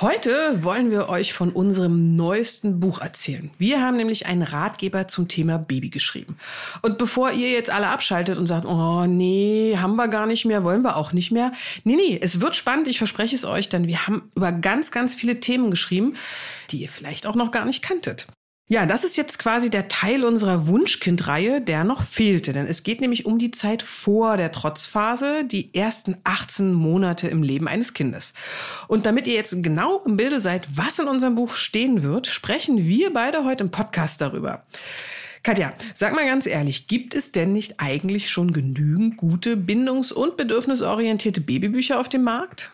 Heute wollen wir euch von unserem neuesten Buch erzählen. Wir haben nämlich einen Ratgeber zum Thema Baby geschrieben. Und bevor ihr jetzt alle abschaltet und sagt, oh nee, haben wir gar nicht mehr, wollen wir auch nicht mehr. Nee, nee, es wird spannend, ich verspreche es euch, denn wir haben über ganz, ganz viele Themen geschrieben, die ihr vielleicht auch noch gar nicht kanntet. Ja, das ist jetzt quasi der Teil unserer Wunschkind-Reihe, der noch fehlte. Denn es geht nämlich um die Zeit vor der Trotzphase, die ersten 18 Monate im Leben eines Kindes. Und damit ihr jetzt genau im Bilde seid, was in unserem Buch stehen wird, sprechen wir beide heute im Podcast darüber. Katja, sag mal ganz ehrlich, gibt es denn nicht eigentlich schon genügend gute bindungs- und bedürfnisorientierte Babybücher auf dem Markt?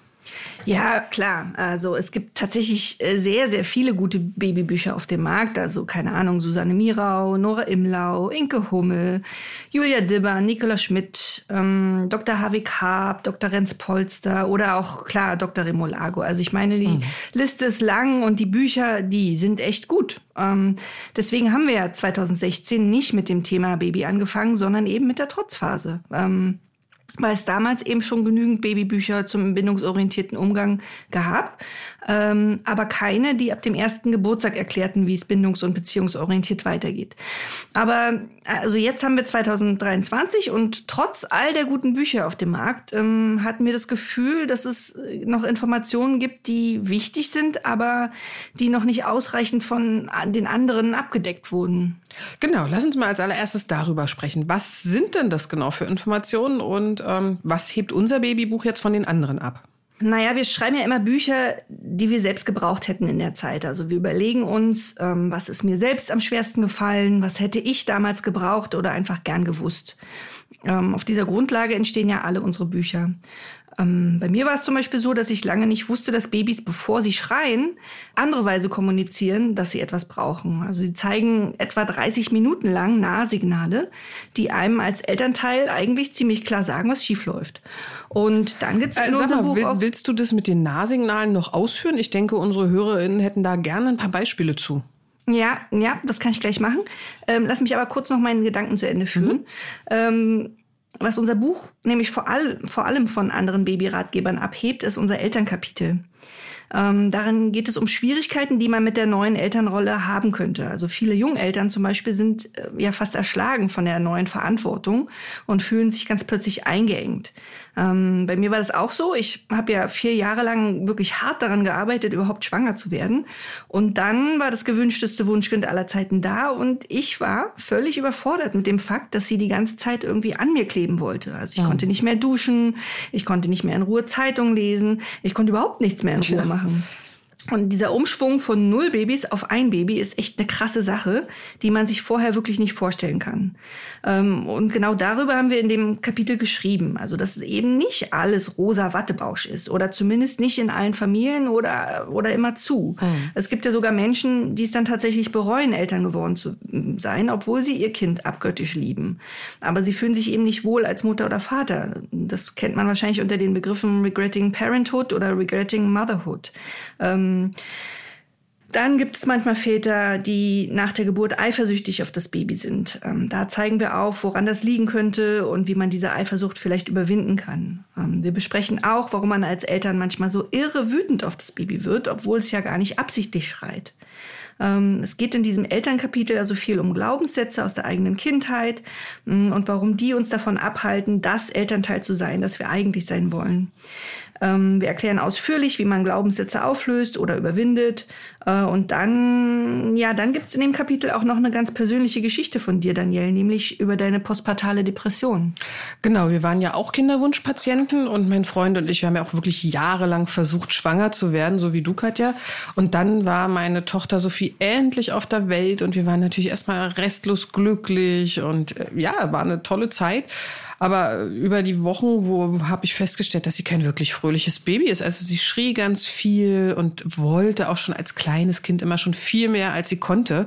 Ja, klar. Also es gibt tatsächlich äh, sehr, sehr viele gute Babybücher auf dem Markt. Also keine Ahnung, Susanne Mirau, Nora Imlau, Inke Hummel, Julia Dibber, Nicola Schmidt, ähm, Dr. Harvey Karp, Dr. Renz Polster oder auch klar Dr. Remolago. Also ich meine, die mhm. Liste ist lang und die Bücher, die sind echt gut. Ähm, deswegen haben wir ja 2016 nicht mit dem Thema Baby angefangen, sondern eben mit der Trotzphase. Ähm, weil es damals eben schon genügend Babybücher zum bindungsorientierten Umgang gab, ähm, aber keine, die ab dem ersten Geburtstag erklärten, wie es bindungs- und beziehungsorientiert weitergeht. Aber also jetzt haben wir 2023 und trotz all der guten Bücher auf dem Markt ähm, hatten wir das Gefühl, dass es noch Informationen gibt, die wichtig sind, aber die noch nicht ausreichend von den anderen abgedeckt wurden. Genau, lass uns mal als allererstes darüber sprechen. Was sind denn das genau für Informationen und ähm, was hebt unser Babybuch jetzt von den anderen ab? Naja, wir schreiben ja immer Bücher, die wir selbst gebraucht hätten in der Zeit. Also wir überlegen uns, ähm, was ist mir selbst am schwersten gefallen, was hätte ich damals gebraucht oder einfach gern gewusst. Ähm, auf dieser Grundlage entstehen ja alle unsere Bücher. Ähm, bei mir war es zum Beispiel so, dass ich lange nicht wusste, dass Babys, bevor sie schreien, andere Weise kommunizieren, dass sie etwas brauchen. Also sie zeigen etwa 30 Minuten lang Nahsignale, die einem als Elternteil eigentlich ziemlich klar sagen, was schief läuft. Und dann gibt's in äh, unserem mal, Buch will, auch Willst du das mit den Nahsignalen noch ausführen? Ich denke, unsere Hörerinnen hätten da gerne ein paar Beispiele zu. Ja, ja, das kann ich gleich machen. Ähm, lass mich aber kurz noch meinen Gedanken zu Ende führen. Mhm. Ähm, was unser Buch nämlich vor, all, vor allem von anderen Babyratgebern abhebt, ist unser Elternkapitel. Ähm, darin geht es um Schwierigkeiten, die man mit der neuen Elternrolle haben könnte. Also viele Jungeltern zum Beispiel sind äh, ja fast erschlagen von der neuen Verantwortung und fühlen sich ganz plötzlich eingeengt. Ähm, bei mir war das auch so. Ich habe ja vier Jahre lang wirklich hart daran gearbeitet, überhaupt schwanger zu werden. Und dann war das gewünschteste Wunschkind aller Zeiten da und ich war völlig überfordert mit dem Fakt, dass sie die ganze Zeit irgendwie an mir kleben wollte. Also ich mhm. konnte nicht mehr duschen, ich konnte nicht mehr in Ruhe Zeitung lesen, ich konnte überhaupt nichts mehr in Ruhe ja. Machen. Und dieser Umschwung von null Babys auf ein Baby ist echt eine krasse Sache, die man sich vorher wirklich nicht vorstellen kann. Ähm, und genau darüber haben wir in dem Kapitel geschrieben. Also, dass es eben nicht alles rosa Wattebausch ist oder zumindest nicht in allen Familien oder, oder immer zu. Mhm. Es gibt ja sogar Menschen, die es dann tatsächlich bereuen, Eltern geworden zu sein, obwohl sie ihr Kind abgöttisch lieben. Aber sie fühlen sich eben nicht wohl als Mutter oder Vater. Das kennt man wahrscheinlich unter den Begriffen Regretting Parenthood oder Regretting Motherhood. Ähm, ähm, dann gibt es manchmal Väter, die nach der Geburt eifersüchtig auf das Baby sind. Ähm, da zeigen wir auf, woran das liegen könnte und wie man diese Eifersucht vielleicht überwinden kann. Ähm, wir besprechen auch, warum man als Eltern manchmal so irre wütend auf das Baby wird, obwohl es ja gar nicht absichtlich schreit. Ähm, es geht in diesem Elternkapitel also viel um Glaubenssätze aus der eigenen Kindheit mm, und warum die uns davon abhalten, das Elternteil zu sein, das wir eigentlich sein wollen. Ähm, wir erklären ausführlich, wie man Glaubenssätze auflöst oder überwindet. Äh, und dann, ja, dann gibt's in dem Kapitel auch noch eine ganz persönliche Geschichte von dir, Daniel, nämlich über deine postpartale Depression. Genau, wir waren ja auch Kinderwunschpatienten und mein Freund und ich, wir haben ja auch wirklich jahrelang versucht, schwanger zu werden, so wie du, Katja. Und dann war meine Tochter Sophie endlich auf der Welt und wir waren natürlich erstmal restlos glücklich und äh, ja, war eine tolle Zeit. Aber über die Wochen, wo habe ich festgestellt, dass sie kein wirklich fröhliches Baby ist. Also sie schrie ganz viel und wollte auch schon als kleines Kind immer schon viel mehr, als sie konnte.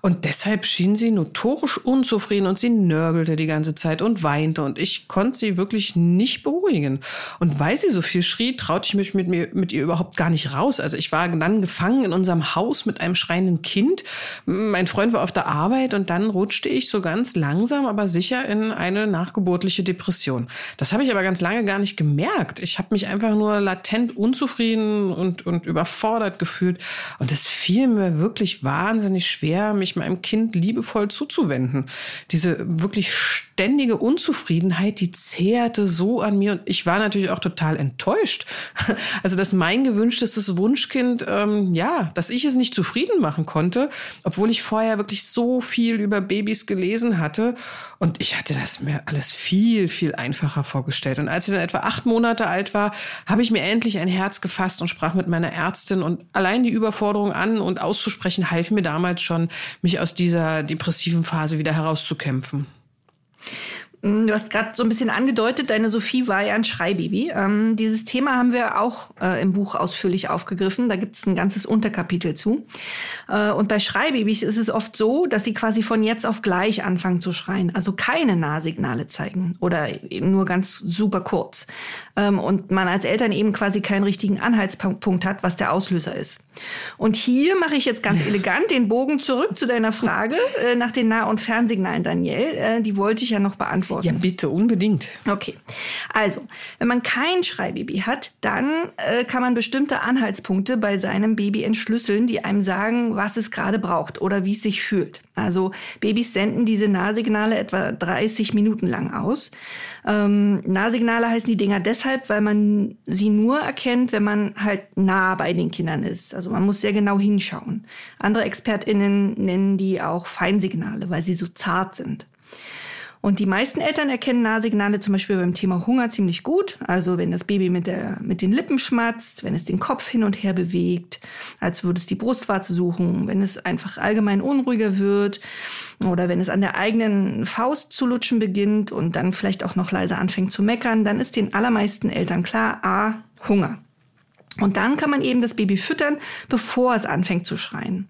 Und deshalb schien sie notorisch unzufrieden und sie nörgelte die ganze Zeit und weinte. Und ich konnte sie wirklich nicht beruhigen. Und weil sie so viel schrie, traute ich mich mit, mir, mit ihr überhaupt gar nicht raus. Also ich war dann gefangen in unserem Haus mit einem schreienden Kind. Mein Freund war auf der Arbeit und dann rutschte ich so ganz langsam, aber sicher in eine nachgeburtliche Depression. Das habe ich aber ganz lange gar nicht gemerkt. Ich habe mich einfach nur latent unzufrieden und, und überfordert gefühlt. Und es fiel mir wirklich wahnsinnig schwer, mich meinem Kind liebevoll zuzuwenden. Diese wirklich ständige Unzufriedenheit, die zehrte so an mir und ich war natürlich auch total enttäuscht. Also, dass mein gewünschtes Wunschkind, ähm, ja, dass ich es nicht zufrieden machen konnte, obwohl ich vorher wirklich so viel über Babys gelesen hatte und ich hatte das mir alles viel, viel einfacher vorgestellt. Und als ich dann etwa acht Monate alt war, habe ich mir endlich ein Herz gefasst und sprach mit meiner Ärztin und allein die Überforderung an und auszusprechen half mir damals schon, mich aus dieser depressiven Phase wieder herauszukämpfen. Mm, du hast gerade so ein bisschen angedeutet, deine Sophie war ja ein Schreibaby. Ähm, dieses Thema haben wir auch äh, im Buch ausführlich aufgegriffen. Da gibt es ein ganzes Unterkapitel zu. Äh, und bei Schreibabys ist es oft so, dass sie quasi von jetzt auf gleich anfangen zu schreien, also keine Nahsignale zeigen oder nur ganz super kurz. Ähm, und man als Eltern eben quasi keinen richtigen Anhaltspunkt hat, was der Auslöser ist. Und hier mache ich jetzt ganz elegant den Bogen zurück zu deiner Frage äh, nach den Nah- und Fernsignalen, Daniel. Äh, die wollte ich ja noch beantworten. Ja, bitte, unbedingt. Okay. Also, wenn man kein Schreibaby hat, dann äh, kann man bestimmte Anhaltspunkte bei seinem Baby entschlüsseln, die einem sagen, was es gerade braucht oder wie es sich fühlt. Also Babys senden diese Nahsignale etwa 30 Minuten lang aus. Ähm, Nahsignale heißen die Dinger deshalb, weil man sie nur erkennt, wenn man halt nah bei den Kindern ist. Also man muss sehr genau hinschauen. Andere ExpertInnen nennen die auch Feinsignale, weil sie so zart sind. Und die meisten Eltern erkennen Nahsignale zum Beispiel beim Thema Hunger ziemlich gut. Also wenn das Baby mit, der, mit den Lippen schmatzt, wenn es den Kopf hin und her bewegt, als würde es die Brustwarze suchen, wenn es einfach allgemein unruhiger wird oder wenn es an der eigenen Faust zu lutschen beginnt und dann vielleicht auch noch leise anfängt zu meckern, dann ist den allermeisten Eltern klar, a, Hunger. Und dann kann man eben das Baby füttern, bevor es anfängt zu schreien.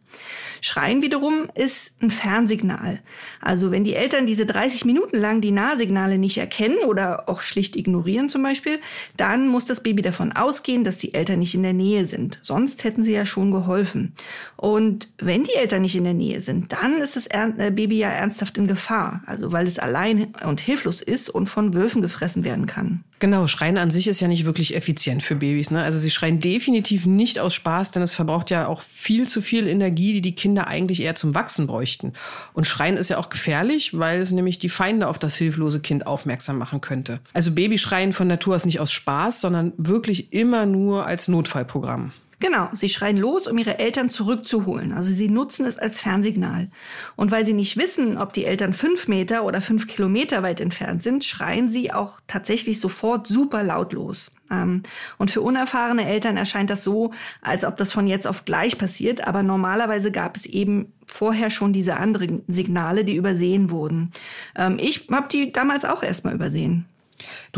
Schreien wiederum ist ein Fernsignal. Also wenn die Eltern diese 30 Minuten lang die Nahsignale nicht erkennen oder auch schlicht ignorieren zum Beispiel, dann muss das Baby davon ausgehen, dass die Eltern nicht in der Nähe sind. Sonst hätten sie ja schon geholfen. Und wenn die Eltern nicht in der Nähe sind, dann ist das äh, Baby ja ernsthaft in Gefahr. Also weil es allein und hilflos ist und von Wölfen gefressen werden kann. Genau, Schreien an sich ist ja nicht wirklich effizient für Babys. Ne? Also sie schreien definitiv nicht aus Spaß, denn es verbraucht ja auch viel zu viel Energie, die die Kinder eigentlich eher zum Wachsen bräuchten. Und Schreien ist ja auch gefährlich, weil es nämlich die Feinde auf das hilflose Kind aufmerksam machen könnte. Also Babyschreien von Natur aus nicht aus Spaß, sondern wirklich immer nur als Notfallprogramm. Genau, sie schreien los, um ihre Eltern zurückzuholen. Also sie nutzen es als Fernsignal. Und weil sie nicht wissen, ob die Eltern fünf Meter oder fünf Kilometer weit entfernt sind, schreien sie auch tatsächlich sofort super laut los. Ähm, und für unerfahrene Eltern erscheint das so, als ob das von jetzt auf gleich passiert. Aber normalerweise gab es eben vorher schon diese anderen Signale, die übersehen wurden. Ähm, ich habe die damals auch erstmal übersehen.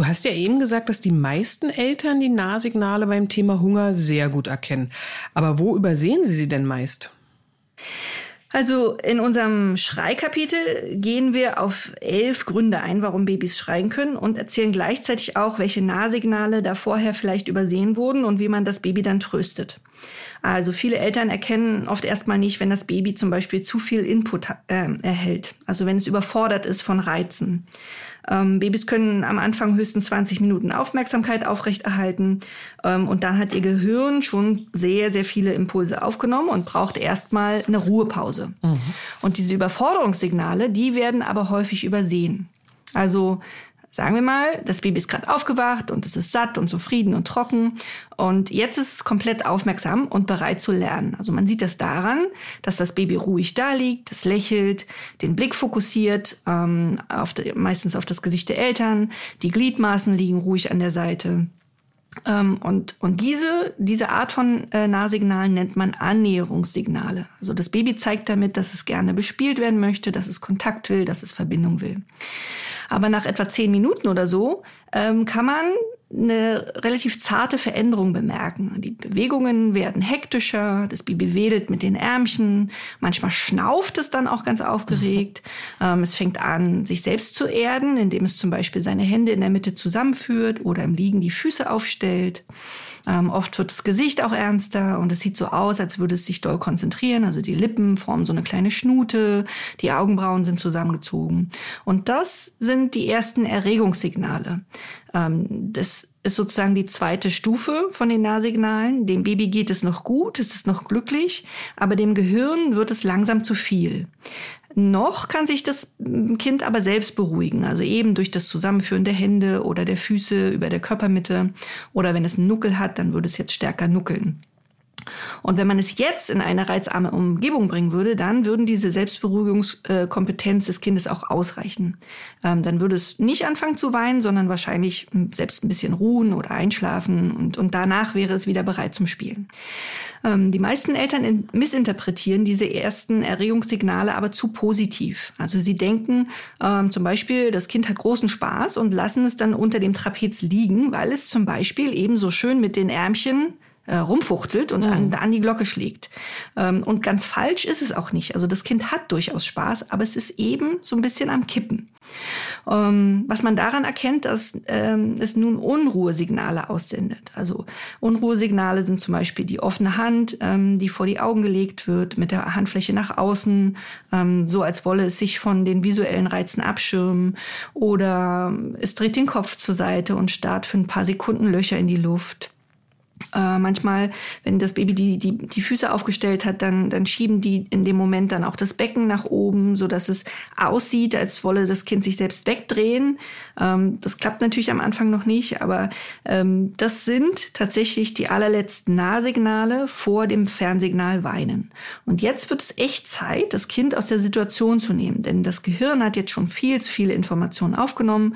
Du hast ja eben gesagt, dass die meisten Eltern die Nahsignale beim Thema Hunger sehr gut erkennen. Aber wo übersehen sie sie denn meist? Also in unserem Schreikapitel gehen wir auf elf Gründe ein, warum Babys schreien können und erzählen gleichzeitig auch, welche Nahsignale da vorher vielleicht übersehen wurden und wie man das Baby dann tröstet. Also viele Eltern erkennen oft erstmal nicht, wenn das Baby zum Beispiel zu viel Input äh, erhält, also wenn es überfordert ist von Reizen. Ähm, Babys können am Anfang höchstens 20 Minuten Aufmerksamkeit aufrechterhalten ähm, und dann hat ihr Gehirn schon sehr, sehr viele Impulse aufgenommen und braucht erstmal eine Ruhepause. Mhm. Und diese Überforderungssignale, die werden aber häufig übersehen. Also Sagen wir mal, das Baby ist gerade aufgewacht und es ist satt und zufrieden und trocken und jetzt ist es komplett aufmerksam und bereit zu lernen. Also man sieht das daran, dass das Baby ruhig da liegt, es lächelt, den Blick fokussiert, ähm, auf die, meistens auf das Gesicht der Eltern, die Gliedmaßen liegen ruhig an der Seite. Ähm, und, und diese, diese Art von äh, Nahsignalen nennt man Annäherungssignale. Also das Baby zeigt damit, dass es gerne bespielt werden möchte, dass es Kontakt will, dass es Verbindung will. Aber nach etwa zehn Minuten oder so ähm, kann man eine relativ zarte Veränderung bemerken. Die Bewegungen werden hektischer, das Baby wedelt mit den Ärmchen, manchmal schnauft es dann auch ganz aufgeregt. ähm, es fängt an, sich selbst zu erden, indem es zum Beispiel seine Hände in der Mitte zusammenführt oder im Liegen die Füße aufstellt. Ähm, oft wird das Gesicht auch ernster und es sieht so aus, als würde es sich doll konzentrieren. Also die Lippen formen so eine kleine Schnute, die Augenbrauen sind zusammengezogen. Und das sind die ersten Erregungssignale. Ähm, das ist sozusagen die zweite Stufe von den Nahsignalen. Dem Baby geht es noch gut, es ist noch glücklich, aber dem Gehirn wird es langsam zu viel. Noch kann sich das Kind aber selbst beruhigen, also eben durch das Zusammenführen der Hände oder der Füße über der Körpermitte oder wenn es einen Nuckel hat, dann würde es jetzt stärker nuckeln. Und wenn man es jetzt in eine reizarme Umgebung bringen würde, dann würden diese Selbstberuhigungskompetenz des Kindes auch ausreichen. Ähm, dann würde es nicht anfangen zu weinen, sondern wahrscheinlich selbst ein bisschen ruhen oder einschlafen und, und danach wäre es wieder bereit zum Spielen. Ähm, die meisten Eltern missinterpretieren diese ersten Erregungssignale aber zu positiv. Also sie denken ähm, zum Beispiel, das Kind hat großen Spaß und lassen es dann unter dem Trapez liegen, weil es zum Beispiel eben so schön mit den Ärmchen äh, rumfuchtelt und mhm. an, an, die Glocke schlägt. Ähm, und ganz falsch ist es auch nicht. Also das Kind hat durchaus Spaß, aber es ist eben so ein bisschen am Kippen. Ähm, was man daran erkennt, dass ähm, es nun Unruhesignale aussendet. Also Unruhesignale sind zum Beispiel die offene Hand, ähm, die vor die Augen gelegt wird, mit der Handfläche nach außen, ähm, so als wolle es sich von den visuellen Reizen abschirmen. Oder es dreht den Kopf zur Seite und starrt für ein paar Sekunden Löcher in die Luft. Äh, manchmal, wenn das Baby die, die, die Füße aufgestellt hat, dann, dann schieben die in dem Moment dann auch das Becken nach oben, so dass es aussieht, als wolle das Kind sich selbst wegdrehen. Ähm, das klappt natürlich am Anfang noch nicht, aber ähm, das sind tatsächlich die allerletzten Nahsignale vor dem Fernsignal Weinen. Und jetzt wird es echt Zeit, das Kind aus der Situation zu nehmen, denn das Gehirn hat jetzt schon viel zu viele Informationen aufgenommen.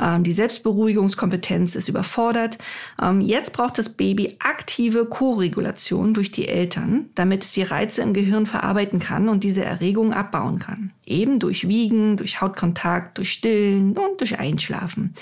Ähm, die Selbstberuhigungskompetenz ist überfordert. Ähm, jetzt braucht das Baby aktive Koregulation durch die Eltern, damit es die Reize im Gehirn verarbeiten kann und diese Erregung abbauen kann. Eben durch Wiegen, durch Hautkontakt, durch Stillen und durch Einschlafen.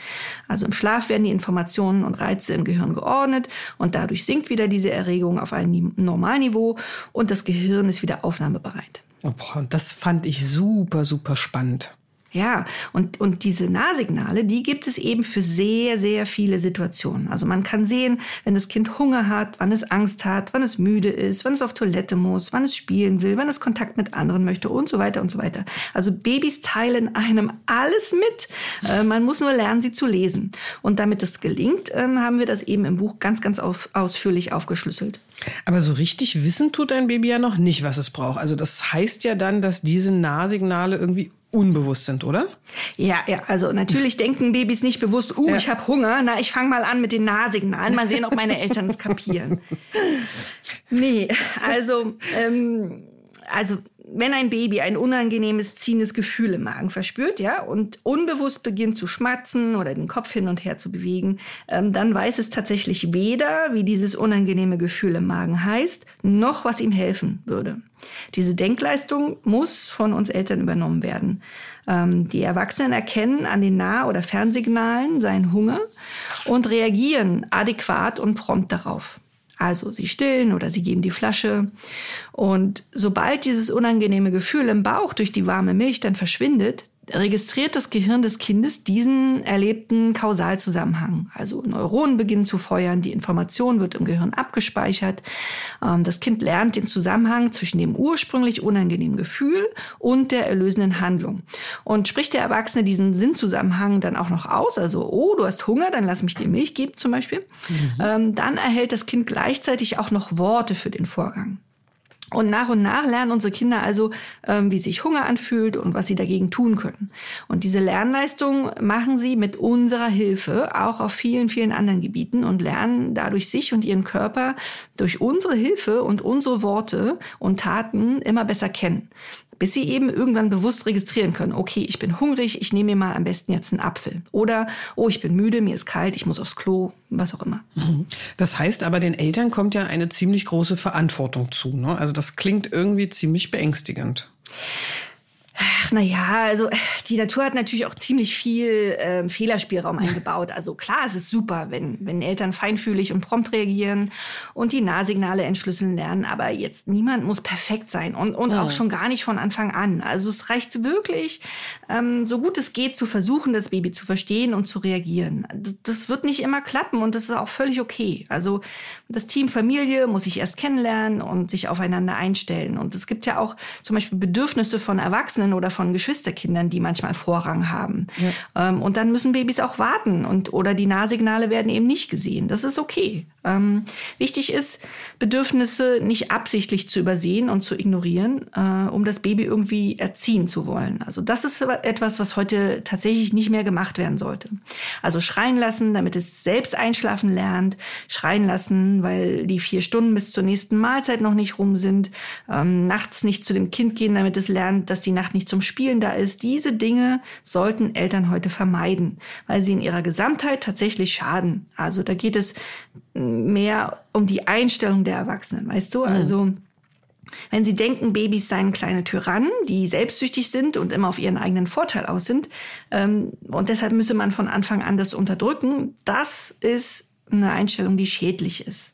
Also im Schlaf werden die Informationen und Reize im Gehirn geordnet und dadurch sinkt wieder diese Erregung auf ein Normalniveau und das Gehirn ist wieder aufnahmebereit. Oh, boah, das fand ich super, super spannend. Ja, und, und diese Nahsignale, die gibt es eben für sehr, sehr viele Situationen. Also man kann sehen, wenn das Kind Hunger hat, wann es Angst hat, wann es müde ist, wann es auf Toilette muss, wann es spielen will, wann es Kontakt mit anderen möchte und so weiter und so weiter. Also Babys teilen einem alles mit. Äh, man muss nur lernen, sie zu lesen. Und damit es gelingt, äh, haben wir das eben im Buch ganz, ganz auf, ausführlich aufgeschlüsselt. Aber so richtig wissen tut ein Baby ja noch nicht, was es braucht. Also das heißt ja dann, dass diese Nahsignale irgendwie unbewusst sind, oder? Ja, ja, also natürlich denken Babys nicht bewusst, uh, ja. ich habe Hunger, na, ich fange mal an mit den Nahsignalen, mal sehen, ob meine Eltern es kapieren. Nee, also, ähm, also wenn ein Baby ein unangenehmes, ziehendes Gefühl im Magen verspürt, ja, und unbewusst beginnt zu schmatzen oder den Kopf hin und her zu bewegen, ähm, dann weiß es tatsächlich weder, wie dieses unangenehme Gefühl im Magen heißt, noch was ihm helfen würde. Diese Denkleistung muss von uns Eltern übernommen werden. Ähm, die Erwachsenen erkennen an den Nah- oder Fernsignalen seinen Hunger und reagieren adäquat und prompt darauf. Also sie stillen oder sie geben die Flasche. Und sobald dieses unangenehme Gefühl im Bauch durch die warme Milch dann verschwindet, registriert das Gehirn des Kindes diesen erlebten Kausalzusammenhang. Also Neuronen beginnen zu feuern, die Information wird im Gehirn abgespeichert. Ähm, das Kind lernt den Zusammenhang zwischen dem ursprünglich unangenehmen Gefühl und der erlösenden Handlung. Und spricht der Erwachsene diesen Sinnzusammenhang dann auch noch aus, also, oh, du hast Hunger, dann lass mich dir Milch geben zum Beispiel, mhm. dann erhält das Kind gleichzeitig auch noch Worte für den Vorgang. Und nach und nach lernen unsere Kinder also, ähm, wie sich Hunger anfühlt und was sie dagegen tun können. Und diese Lernleistung machen sie mit unserer Hilfe auch auf vielen, vielen anderen Gebieten und lernen dadurch sich und ihren Körper durch unsere Hilfe und unsere Worte und Taten immer besser kennen bis sie eben irgendwann bewusst registrieren können, okay, ich bin hungrig, ich nehme mir mal am besten jetzt einen Apfel. Oder, oh, ich bin müde, mir ist kalt, ich muss aufs Klo, was auch immer. Mhm. Das heißt aber, den Eltern kommt ja eine ziemlich große Verantwortung zu. Ne? Also das klingt irgendwie ziemlich beängstigend. Ach, naja, also die Natur hat natürlich auch ziemlich viel äh, Fehlerspielraum eingebaut. Also klar, es ist super, wenn, wenn Eltern feinfühlig und prompt reagieren und die Nahsignale entschlüsseln lernen. Aber jetzt niemand muss perfekt sein und, und ja. auch schon gar nicht von Anfang an. Also es reicht wirklich, ähm, so gut es geht, zu versuchen, das Baby zu verstehen und zu reagieren. Das, das wird nicht immer klappen und das ist auch völlig okay. Also das Team Familie muss sich erst kennenlernen und sich aufeinander einstellen. Und es gibt ja auch zum Beispiel Bedürfnisse von Erwachsenen oder von Geschwisterkindern, die manchmal Vorrang haben. Ja. Ähm, und dann müssen Babys auch warten und oder die Nahsignale werden eben nicht gesehen. Das ist okay. Ähm, wichtig ist, Bedürfnisse nicht absichtlich zu übersehen und zu ignorieren, äh, um das Baby irgendwie erziehen zu wollen. Also das ist etwas, was heute tatsächlich nicht mehr gemacht werden sollte. Also schreien lassen, damit es selbst einschlafen lernt, schreien lassen, weil die vier Stunden bis zur nächsten Mahlzeit noch nicht rum sind, ähm, nachts nicht zu dem Kind gehen, damit es lernt, dass die Nacht nicht zum Spielen da ist. Diese Dinge sollten Eltern heute vermeiden, weil sie in ihrer Gesamtheit tatsächlich schaden. Also da geht es mehr um die Einstellung der Erwachsenen, weißt du? Mhm. Also wenn sie denken, Babys seien kleine Tyrannen, die selbstsüchtig sind und immer auf ihren eigenen Vorteil aus sind, ähm, und deshalb müsse man von Anfang an das unterdrücken, das ist eine Einstellung, die schädlich ist.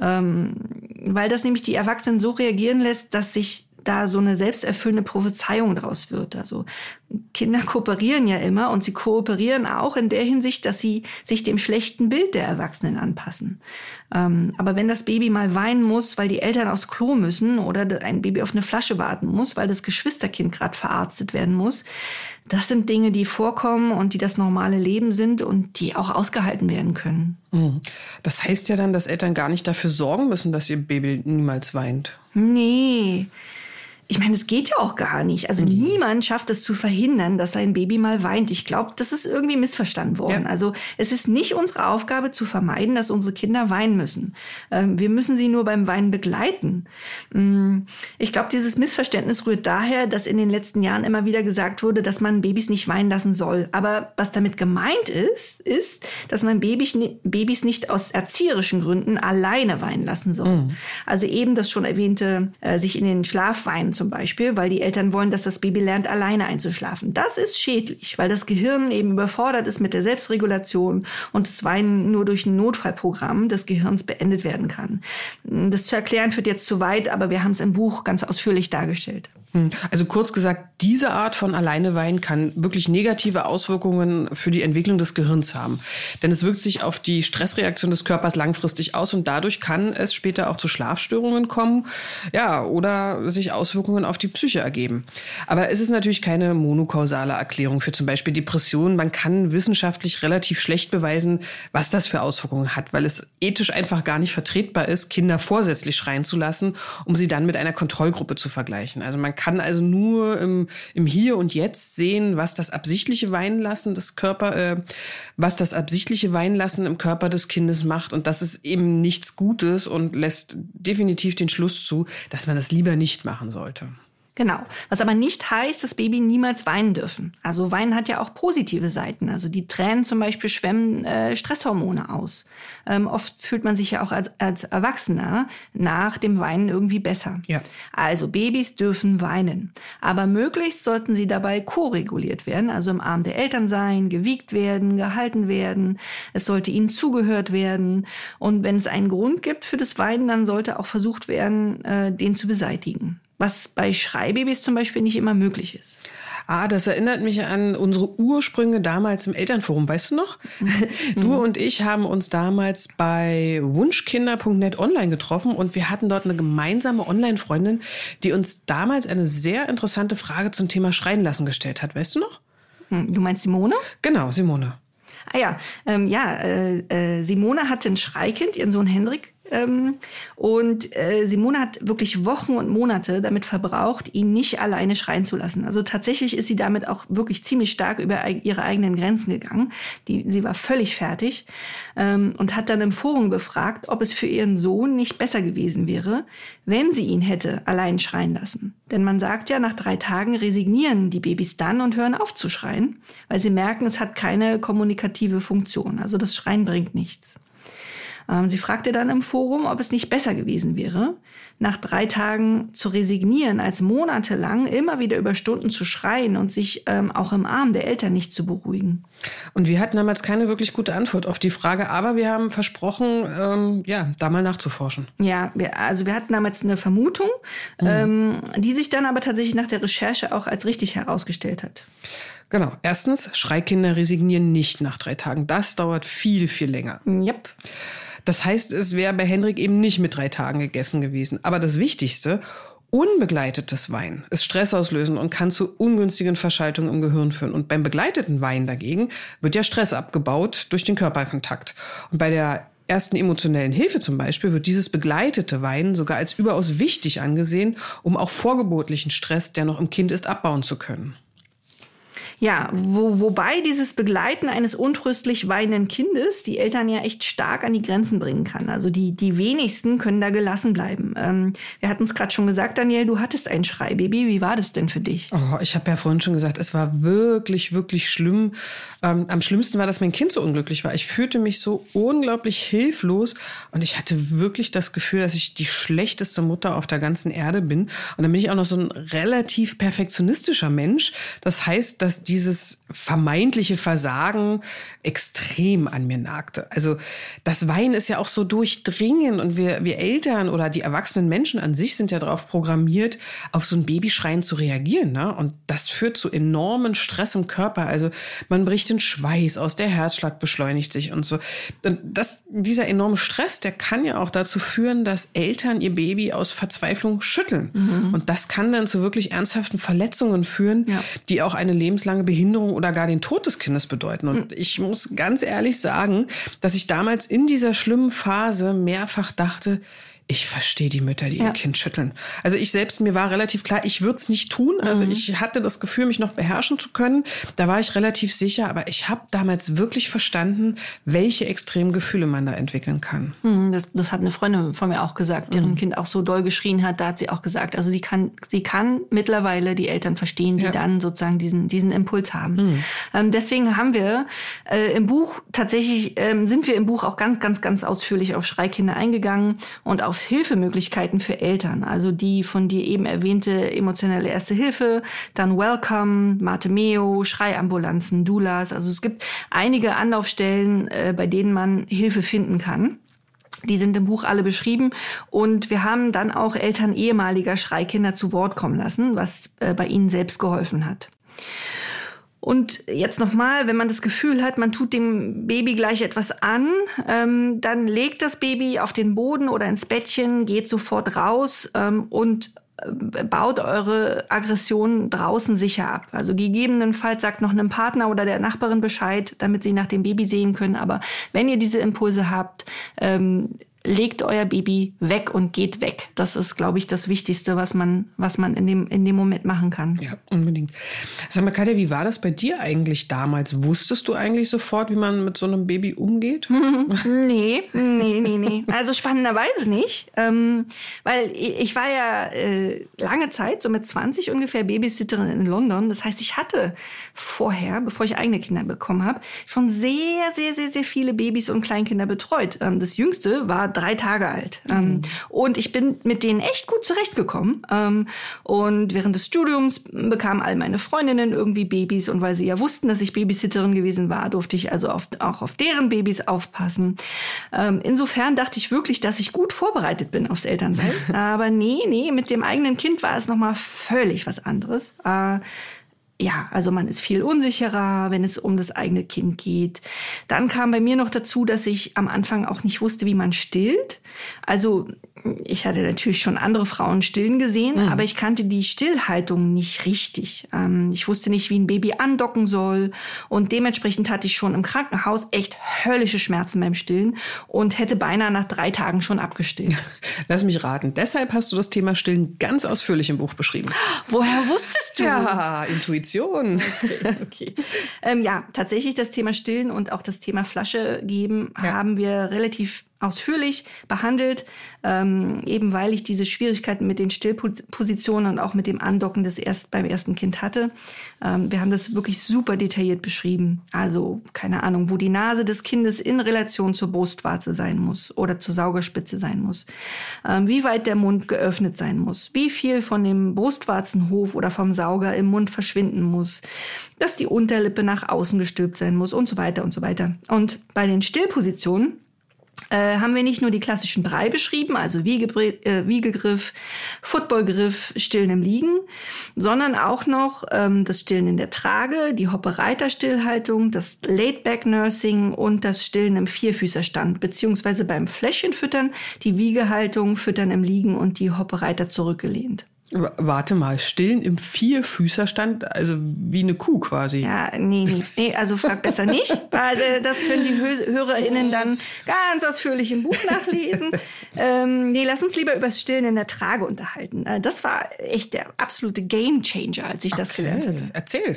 Ähm, weil das nämlich die Erwachsenen so reagieren lässt, dass sich da so eine selbsterfüllende Prophezeiung draus wird. Also Kinder kooperieren ja immer und sie kooperieren auch in der Hinsicht, dass sie sich dem schlechten Bild der Erwachsenen anpassen. Ähm, aber wenn das Baby mal weinen muss, weil die Eltern aufs Klo müssen oder ein Baby auf eine Flasche warten muss, weil das Geschwisterkind gerade verarztet werden muss, das sind Dinge, die vorkommen und die das normale Leben sind und die auch ausgehalten werden können. Mhm. Das heißt ja dann, dass Eltern gar nicht dafür sorgen müssen, dass ihr Baby niemals weint. Nee ich meine, es geht ja auch gar nicht. Also mhm. niemand schafft es zu verhindern, dass sein Baby mal weint. Ich glaube, das ist irgendwie missverstanden worden. Ja. Also es ist nicht unsere Aufgabe zu vermeiden, dass unsere Kinder weinen müssen. Ähm, wir müssen sie nur beim Weinen begleiten. Mm, ich glaube, dieses Missverständnis rührt daher, dass in den letzten Jahren immer wieder gesagt wurde, dass man Babys nicht weinen lassen soll. Aber was damit gemeint ist, ist, dass man Babys, Babys nicht aus erzieherischen Gründen alleine weinen lassen soll. Mhm. Also eben das schon erwähnte, äh, sich in den Schlaf weinen zum Beispiel, weil die Eltern wollen, dass das Baby lernt, alleine einzuschlafen. Das ist schädlich, weil das Gehirn eben überfordert ist mit der Selbstregulation und das Weinen nur durch ein Notfallprogramm des Gehirns beendet werden kann. Das zu erklären führt jetzt zu weit, aber wir haben es im Buch ganz ausführlich dargestellt. Hm. Also kurz gesagt, diese Art von Alleinewein kann wirklich negative Auswirkungen für die Entwicklung des Gehirns haben. Denn es wirkt sich auf die Stressreaktion des Körpers langfristig aus und dadurch kann es später auch zu Schlafstörungen kommen, ja, oder sich Auswirkungen auf die Psyche ergeben. Aber es ist natürlich keine monokausale Erklärung für zum Beispiel Depressionen. Man kann wissenschaftlich relativ schlecht beweisen, was das für Auswirkungen hat, weil es ethisch einfach gar nicht vertretbar ist, Kinder vorsätzlich schreien zu lassen, um sie dann mit einer Kontrollgruppe zu vergleichen. Also man kann also nur im, im Hier und Jetzt sehen, was das absichtliche Weinlassen des Körper, äh, was das absichtliche Weinlassen im Körper des Kindes macht. Und das ist eben nichts Gutes und lässt definitiv den Schluss zu, dass man das lieber nicht machen sollte. Genau. Was aber nicht heißt, dass Baby niemals weinen dürfen. Also Weinen hat ja auch positive Seiten. Also die Tränen zum Beispiel schwemmen äh, Stresshormone aus. Ähm, oft fühlt man sich ja auch als, als Erwachsener nach dem Weinen irgendwie besser. Ja. Also Babys dürfen weinen. Aber möglichst sollten sie dabei koreguliert werden, also im Arm der Eltern sein, gewiegt werden, gehalten werden. Es sollte ihnen zugehört werden. Und wenn es einen Grund gibt für das Weinen, dann sollte auch versucht werden, äh, den zu beseitigen was bei Schreibabys zum Beispiel nicht immer möglich ist. Ah, das erinnert mich an unsere Ursprünge damals im Elternforum, weißt du noch? Mhm. Du und ich haben uns damals bei wunschkinder.net online getroffen und wir hatten dort eine gemeinsame Online-Freundin, die uns damals eine sehr interessante Frage zum Thema Schreien lassen gestellt hat, weißt du noch? Hm, du meinst Simone? Genau, Simone. Ah ja, ähm, ja, äh, äh, Simone hatte ein Schreikind, ihren Sohn Hendrik, und äh, Simone hat wirklich Wochen und Monate damit verbraucht, ihn nicht alleine schreien zu lassen. Also tatsächlich ist sie damit auch wirklich ziemlich stark über ihre eigenen Grenzen gegangen. Die, sie war völlig fertig ähm, und hat dann im Forum befragt, ob es für ihren Sohn nicht besser gewesen wäre, wenn sie ihn hätte allein schreien lassen. Denn man sagt ja, nach drei Tagen resignieren die Babys dann und hören auf zu schreien, weil sie merken, es hat keine kommunikative Funktion. Also das Schreien bringt nichts. Ähm, sie fragte dann im Forum, ob es nicht besser gewesen wäre, nach drei Tagen zu resignieren, als monatelang immer wieder über Stunden zu schreien und sich ähm, auch im Arm der Eltern nicht zu beruhigen. Und wir hatten damals keine wirklich gute Antwort auf die Frage, aber wir haben versprochen, ähm, ja, da mal nachzuforschen. Ja, wir, also wir hatten damals eine Vermutung, mhm. ähm, die sich dann aber tatsächlich nach der Recherche auch als richtig herausgestellt hat. Genau. Erstens, Schreikinder resignieren nicht nach drei Tagen. Das dauert viel, viel länger. Yep. Das heißt, es wäre bei Hendrik eben nicht mit drei Tagen gegessen gewesen. Aber das Wichtigste, unbegleitetes Wein ist stressauslösend und kann zu ungünstigen Verschaltungen im Gehirn führen. Und beim begleiteten Wein dagegen wird ja Stress abgebaut durch den Körperkontakt. Und bei der ersten emotionellen Hilfe zum Beispiel wird dieses begleitete Weinen sogar als überaus wichtig angesehen, um auch vorgeburtlichen Stress, der noch im Kind ist, abbauen zu können. Ja, wo, wobei dieses Begleiten eines untröstlich weinenden Kindes die Eltern ja echt stark an die Grenzen bringen kann. Also die, die wenigsten können da gelassen bleiben. Ähm, wir hatten es gerade schon gesagt, Daniel, du hattest ein Schreibaby. Wie war das denn für dich? Oh, ich habe ja vorhin schon gesagt, es war wirklich, wirklich schlimm. Ähm, am schlimmsten war, dass mein Kind so unglücklich war. Ich fühlte mich so unglaublich hilflos und ich hatte wirklich das Gefühl, dass ich die schlechteste Mutter auf der ganzen Erde bin. Und dann bin ich auch noch so ein relativ perfektionistischer Mensch. Das heißt, dass dieses vermeintliche Versagen extrem an mir nagte. Also das Weinen ist ja auch so durchdringend und wir, wir Eltern oder die erwachsenen Menschen an sich sind ja darauf programmiert, auf so ein Babyschreien zu reagieren. Ne? Und das führt zu enormen Stress im Körper. Also man bricht den Schweiß aus, der Herzschlag beschleunigt sich und so. Und das, dieser enorme Stress, der kann ja auch dazu führen, dass Eltern ihr Baby aus Verzweiflung schütteln. Mhm. Und das kann dann zu wirklich ernsthaften Verletzungen führen, ja. die auch eine lebenslange lebenslange Behinderung oder gar den Tod des Kindes bedeuten. Und hm. ich muss ganz ehrlich sagen, dass ich damals in dieser schlimmen Phase mehrfach dachte, ich verstehe die Mütter, die ja. ihr Kind schütteln. Also ich selbst, mir war relativ klar, ich würde es nicht tun. Also mhm. ich hatte das Gefühl, mich noch beherrschen zu können. Da war ich relativ sicher, aber ich habe damals wirklich verstanden, welche extremen Gefühle man da entwickeln kann. Mhm, das, das hat eine Freundin von mir auch gesagt, deren mhm. Kind auch so doll geschrien hat. Da hat sie auch gesagt, also sie kann, sie kann mittlerweile die Eltern verstehen, die ja. dann sozusagen diesen, diesen Impuls haben. Mhm. Ähm, deswegen haben wir äh, im Buch tatsächlich, ähm, sind wir im Buch auch ganz, ganz, ganz ausführlich auf Schreikinder eingegangen und auf Hilfemöglichkeiten für Eltern, also die von dir eben erwähnte emotionelle Erste Hilfe, dann Welcome, Meo, Schreiambulanzen, Doulas. Also es gibt einige Anlaufstellen, äh, bei denen man Hilfe finden kann. Die sind im Buch alle beschrieben und wir haben dann auch Eltern ehemaliger Schreikinder zu Wort kommen lassen, was äh, bei ihnen selbst geholfen hat. Und jetzt nochmal, wenn man das Gefühl hat, man tut dem Baby gleich etwas an, ähm, dann legt das Baby auf den Boden oder ins Bettchen, geht sofort raus ähm, und äh, baut eure Aggression draußen sicher ab. Also gegebenenfalls sagt noch einem Partner oder der Nachbarin Bescheid, damit sie nach dem Baby sehen können. Aber wenn ihr diese Impulse habt, ähm, legt euer Baby weg und geht weg. Das ist, glaube ich, das Wichtigste, was man, was man in dem, in dem Moment machen kann. Ja, unbedingt. Sag mal, Katja, wie war das bei dir eigentlich damals? Wusstest du eigentlich sofort, wie man mit so einem Baby umgeht? nee, nee, nee, nee. Also spannenderweise nicht. Ähm, weil ich war ja äh, lange Zeit, so mit 20 ungefähr, Babysitterin in London. Das heißt, ich hatte vorher, bevor ich eigene Kinder bekommen habe, schon sehr, sehr, sehr, sehr viele Babys und Kleinkinder betreut. Ähm, das jüngste war drei Tage alt. Ähm, mhm. und ich bin mit denen echt gut zurechtgekommen. Ähm, und während des Studiums bekamen all meine Freundinnen irgendwie Babys. Und weil sie ja wussten, dass ich Babysitterin gewesen war, durfte ich also auf, auch auf deren Babys aufpassen. Ähm, insofern dachte ich wirklich, dass ich gut vorbereitet bin aufs Elternsein. Aber nee, nee, mit dem eigenen Kind war es nochmal völlig was anderes. Ja, also man ist viel unsicherer, wenn es um das eigene Kind geht. Dann kam bei mir noch dazu, dass ich am Anfang auch nicht wusste, wie man stillt. Also ich hatte natürlich schon andere Frauen stillen gesehen, mhm. aber ich kannte die Stillhaltung nicht richtig. Ähm, ich wusste nicht, wie ein Baby andocken soll und dementsprechend hatte ich schon im Krankenhaus echt höllische Schmerzen beim Stillen und hätte beinahe nach drei Tagen schon abgestillt. Lass mich raten. Deshalb hast du das Thema Stillen ganz ausführlich im Buch beschrieben. Woher wusstest du? Ja, Intuition. Okay. okay. ähm, ja, tatsächlich das Thema Stillen und auch das Thema Flasche geben ja. haben wir relativ ausführlich behandelt, ähm, eben weil ich diese Schwierigkeiten mit den Stillpositionen und auch mit dem Andocken des erst beim ersten Kind hatte. Ähm, wir haben das wirklich super detailliert beschrieben. Also keine Ahnung, wo die Nase des Kindes in Relation zur Brustwarze sein muss oder zur Saugerspitze sein muss, ähm, wie weit der Mund geöffnet sein muss, wie viel von dem Brustwarzenhof oder vom Sauger im Mund verschwinden muss, dass die Unterlippe nach außen gestülpt sein muss und so weiter und so weiter. Und bei den Stillpositionen äh, haben wir nicht nur die klassischen drei beschrieben, also Wiegegriff, äh, Wiegegriff, Footballgriff, Stillen im Liegen, sondern auch noch ähm, das Stillen in der Trage, die Hoppe-Reiter-Stillhaltung, das Laid-Back-Nursing und das Stillen im Vierfüßerstand, beziehungsweise beim Fläschchenfüttern die Wiegehaltung, Füttern im Liegen und die Hoppe-Reiter zurückgelehnt. Warte mal, stillen im Vierfüßerstand, also wie eine Kuh quasi. Ja, nee, nee, nee also frag besser nicht, weil äh, das können die HörerInnen dann ganz ausführlich im Buch nachlesen. ähm, nee, lass uns lieber über das Stillen in der Trage unterhalten. Äh, das war echt der absolute Gamechanger, als ich das gelernt hatte. Erzähl.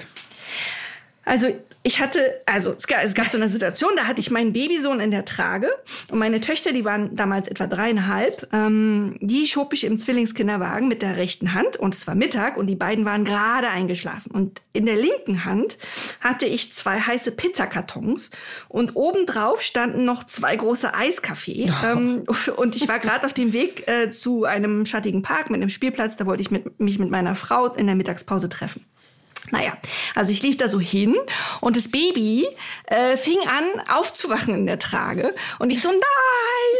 Also ich hatte, also es gab, es gab so eine Situation, da hatte ich meinen Babysohn in der Trage und meine Töchter, die waren damals etwa dreieinhalb, ähm, die schob ich im Zwillingskinderwagen mit der rechten Hand und es war Mittag und die beiden waren gerade eingeschlafen. Und in der linken Hand hatte ich zwei heiße Pizzakartons und obendrauf standen noch zwei große Eiskaffee. Oh. Ähm, und ich war gerade auf dem Weg äh, zu einem schattigen Park mit einem Spielplatz, da wollte ich mit, mich mit meiner Frau in der Mittagspause treffen. Naja, also ich lief da so hin und das Baby äh, fing an aufzuwachen in der Trage und ich so, nein,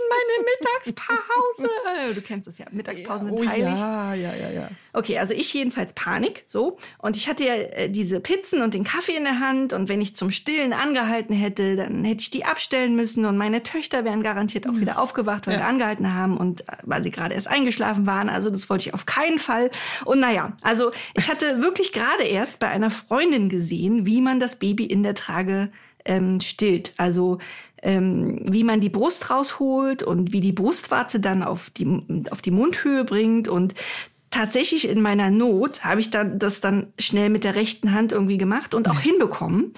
meine Mittagspause. Du kennst es ja, Mittagspausen sind oh, heilig. Ja, ja, ja, ja. Okay, also ich jedenfalls Panik, so. Und ich hatte ja äh, diese Pizzen und den Kaffee in der Hand und wenn ich zum Stillen angehalten hätte, dann hätte ich die abstellen müssen und meine Töchter wären garantiert auch wieder aufgewacht, weil ja. wir angehalten haben und äh, weil sie gerade erst eingeschlafen waren. Also das wollte ich auf keinen Fall. Und naja, also ich hatte wirklich gerade erst bei einer Freundin gesehen, wie man das Baby in der Trage ähm, stillt. Also ähm, wie man die Brust rausholt und wie die Brustwarze dann auf die, auf die Mundhöhe bringt. Und tatsächlich in meiner Not habe ich dann das dann schnell mit der rechten Hand irgendwie gemacht und auch hinbekommen.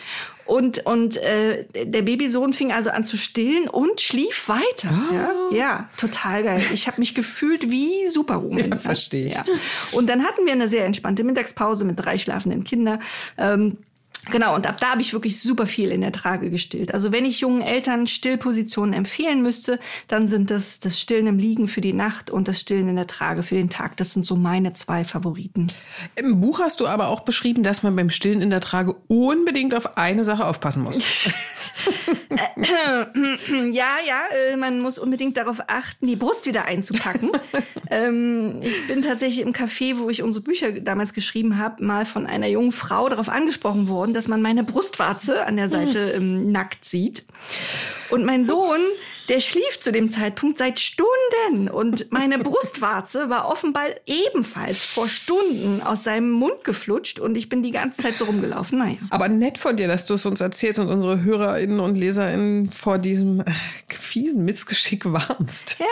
Und, und äh, der Babysohn fing also an zu stillen und schlief weiter. Oh. Ja, ja, total geil. Ich habe mich gefühlt wie Superwoman. Ja, verstehe ich. Ja. Und dann hatten wir eine sehr entspannte Mittagspause mit drei schlafenden Kindern. Ähm, Genau, und ab da habe ich wirklich super viel in der Trage gestillt. Also wenn ich jungen Eltern Stillpositionen empfehlen müsste, dann sind das das Stillen im Liegen für die Nacht und das Stillen in der Trage für den Tag. Das sind so meine zwei Favoriten. Im Buch hast du aber auch beschrieben, dass man beim Stillen in der Trage unbedingt auf eine Sache aufpassen muss. ja, ja, äh, man muss unbedingt darauf achten, die Brust wieder einzupacken. ähm, ich bin tatsächlich im Café, wo ich unsere Bücher damals geschrieben habe, mal von einer jungen Frau darauf angesprochen worden, dass man meine Brustwarze an der Seite ähm, nackt sieht. Und mein Sohn der schlief zu dem Zeitpunkt seit Stunden und meine Brustwarze war offenbar ebenfalls vor Stunden aus seinem Mund geflutscht und ich bin die ganze Zeit so rumgelaufen. Naja. Aber nett von dir, dass du es uns erzählst und unsere HörerInnen und LeserInnen vor diesem äh, fiesen Missgeschick warnst. Ja,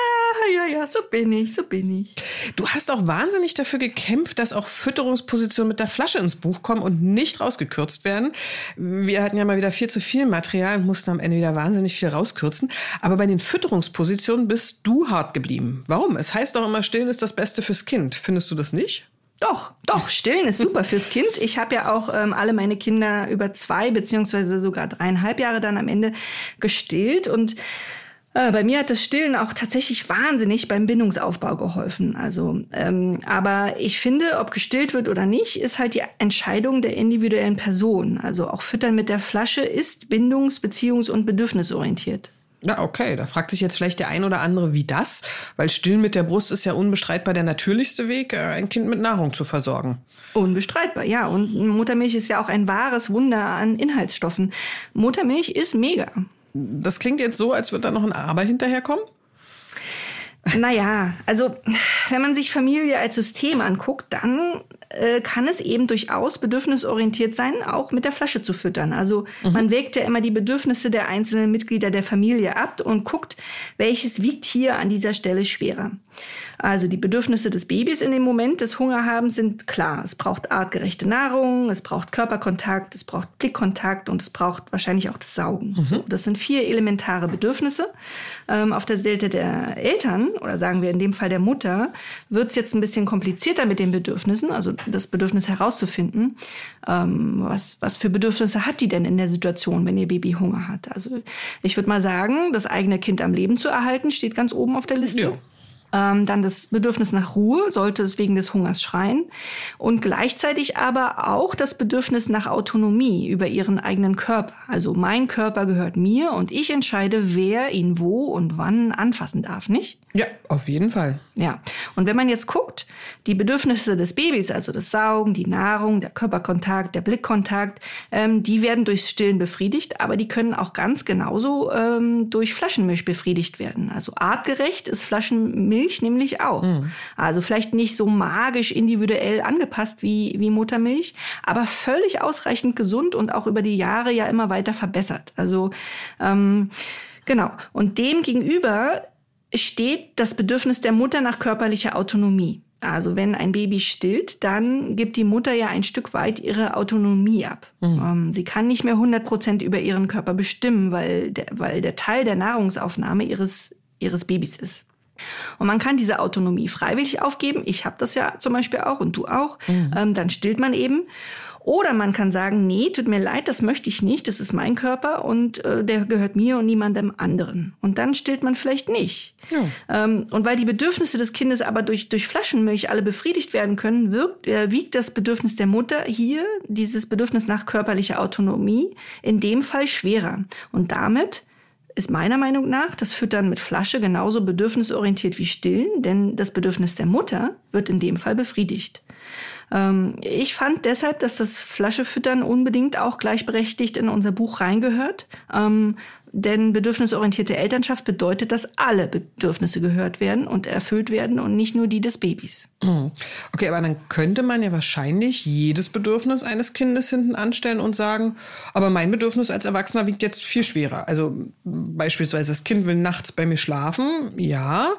ja, ja, so bin ich, so bin ich. Du hast auch wahnsinnig dafür gekämpft, dass auch Fütterungspositionen mit der Flasche ins Buch kommen und nicht rausgekürzt werden. Wir hatten ja mal wieder viel zu viel Material und mussten am Ende wieder wahnsinnig viel rauskürzen. Aber bei den Fütterungspositionen bist du hart geblieben. Warum? Es heißt doch immer, stillen ist das Beste fürs Kind. Findest du das nicht? Doch, doch, stillen ist super fürs Kind. Ich habe ja auch ähm, alle meine Kinder über zwei beziehungsweise sogar dreieinhalb Jahre dann am Ende gestillt und äh, bei mir hat das Stillen auch tatsächlich wahnsinnig beim Bindungsaufbau geholfen. Also, ähm, aber ich finde, ob gestillt wird oder nicht, ist halt die Entscheidung der individuellen Person. Also auch Füttern mit der Flasche ist bindungs-, beziehungs- und bedürfnisorientiert. Ja, okay. Da fragt sich jetzt vielleicht der ein oder andere, wie das? Weil Stillen mit der Brust ist ja unbestreitbar der natürlichste Weg, äh, ein Kind mit Nahrung zu versorgen. Unbestreitbar, ja. Und Muttermilch ist ja auch ein wahres Wunder an Inhaltsstoffen. Muttermilch ist mega. Das klingt jetzt so, als würde da noch ein Aber hinterherkommen. Naja, also wenn man sich Familie als System anguckt, dann äh, kann es eben durchaus bedürfnisorientiert sein, auch mit der Flasche zu füttern. Also mhm. man wägt ja immer die Bedürfnisse der einzelnen Mitglieder der Familie ab und guckt, welches wiegt hier an dieser Stelle schwerer. Also die Bedürfnisse des Babys in dem Moment des Hungerhabens sind klar. Es braucht artgerechte Nahrung, es braucht Körperkontakt, es braucht Blickkontakt und es braucht wahrscheinlich auch das Saugen. Mhm. So, das sind vier elementare Bedürfnisse. Ähm, auf der Seite der Eltern oder sagen wir in dem Fall der Mutter wird es jetzt ein bisschen komplizierter mit den Bedürfnissen, also das Bedürfnis herauszufinden, ähm, was, was für Bedürfnisse hat die denn in der Situation, wenn ihr Baby Hunger hat. Also ich würde mal sagen, das eigene Kind am Leben zu erhalten, steht ganz oben auf der Liste. Ja. Ähm, dann das Bedürfnis nach Ruhe, sollte es wegen des Hungers schreien. Und gleichzeitig aber auch das Bedürfnis nach Autonomie über ihren eigenen Körper. Also mein Körper gehört mir und ich entscheide, wer ihn wo und wann anfassen darf, nicht? Ja, auf jeden Fall. Ja. Und wenn man jetzt guckt, die Bedürfnisse des Babys, also das Saugen, die Nahrung, der Körperkontakt, der Blickkontakt, ähm, die werden durchs Stillen befriedigt, aber die können auch ganz genauso ähm, durch Flaschenmilch befriedigt werden. Also artgerecht ist Flaschenmilch nämlich auch. Mhm. Also vielleicht nicht so magisch individuell angepasst wie, wie Muttermilch, aber völlig ausreichend gesund und auch über die Jahre ja immer weiter verbessert. Also ähm, Genau. Und dem gegenüber steht das Bedürfnis der Mutter nach körperlicher Autonomie. Also wenn ein Baby stillt, dann gibt die Mutter ja ein Stück weit ihre Autonomie ab. Mhm. Ähm, sie kann nicht mehr 100 Prozent über ihren Körper bestimmen, weil der, weil der Teil der Nahrungsaufnahme ihres, ihres Babys ist. Und man kann diese Autonomie freiwillig aufgeben. Ich habe das ja zum Beispiel auch und du auch. Mhm. Ähm, dann stillt man eben. Oder man kann sagen, nee, tut mir leid, das möchte ich nicht, das ist mein Körper und äh, der gehört mir und niemandem anderen. Und dann stillt man vielleicht nicht. Ja. Ähm, und weil die Bedürfnisse des Kindes aber durch, durch Flaschenmilch alle befriedigt werden können, wirkt, äh, wiegt das Bedürfnis der Mutter hier, dieses Bedürfnis nach körperlicher Autonomie, in dem Fall schwerer. Und damit ist meiner Meinung nach das Füttern mit Flasche genauso bedürfnisorientiert wie Stillen, denn das Bedürfnis der Mutter wird in dem Fall befriedigt. Ähm, ich fand deshalb, dass das Flaschefüttern unbedingt auch gleichberechtigt in unser Buch reingehört. Ähm, denn bedürfnisorientierte Elternschaft bedeutet, dass alle Bedürfnisse gehört werden und erfüllt werden und nicht nur die des Babys. Mhm. Okay, aber dann könnte man ja wahrscheinlich jedes Bedürfnis eines Kindes hinten anstellen und sagen, aber mein Bedürfnis als Erwachsener wiegt jetzt viel schwerer. Also beispielsweise das Kind will nachts bei mir schlafen. Ja,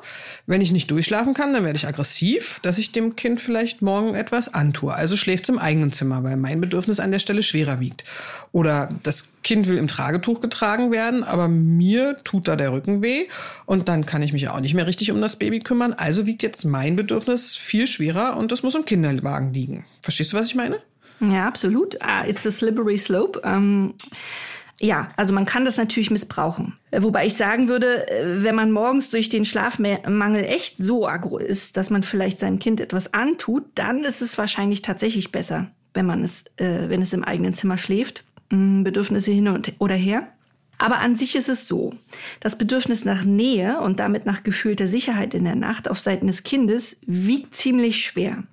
wenn ich nicht durchschlafen kann, dann werde ich aggressiv, dass ich dem Kind vielleicht morgen etwas antue. Also schläft es im eigenen Zimmer, weil mein Bedürfnis an der Stelle schwerer wiegt. Oder das Kind will im Tragetuch getragen werden, aber mir tut da der Rücken weh und dann kann ich mich auch nicht mehr richtig um das Baby kümmern. Also wiegt jetzt mein Bedürfnis viel schwerer und das muss im Kinderwagen liegen. Verstehst du, was ich meine? Ja, absolut. Uh, it's a slippery slope. Um ähm, ja, also man kann das natürlich missbrauchen. Wobei ich sagen würde, äh, wenn man morgens durch den Schlafmangel echt so aggro ist, dass man vielleicht seinem Kind etwas antut, dann ist es wahrscheinlich tatsächlich besser, wenn man es, äh, wenn es im eigenen Zimmer schläft. Bedürfnisse hin und, oder her. Aber an sich ist es so, das Bedürfnis nach Nähe und damit nach gefühlter Sicherheit in der Nacht auf Seiten des Kindes wiegt ziemlich schwer.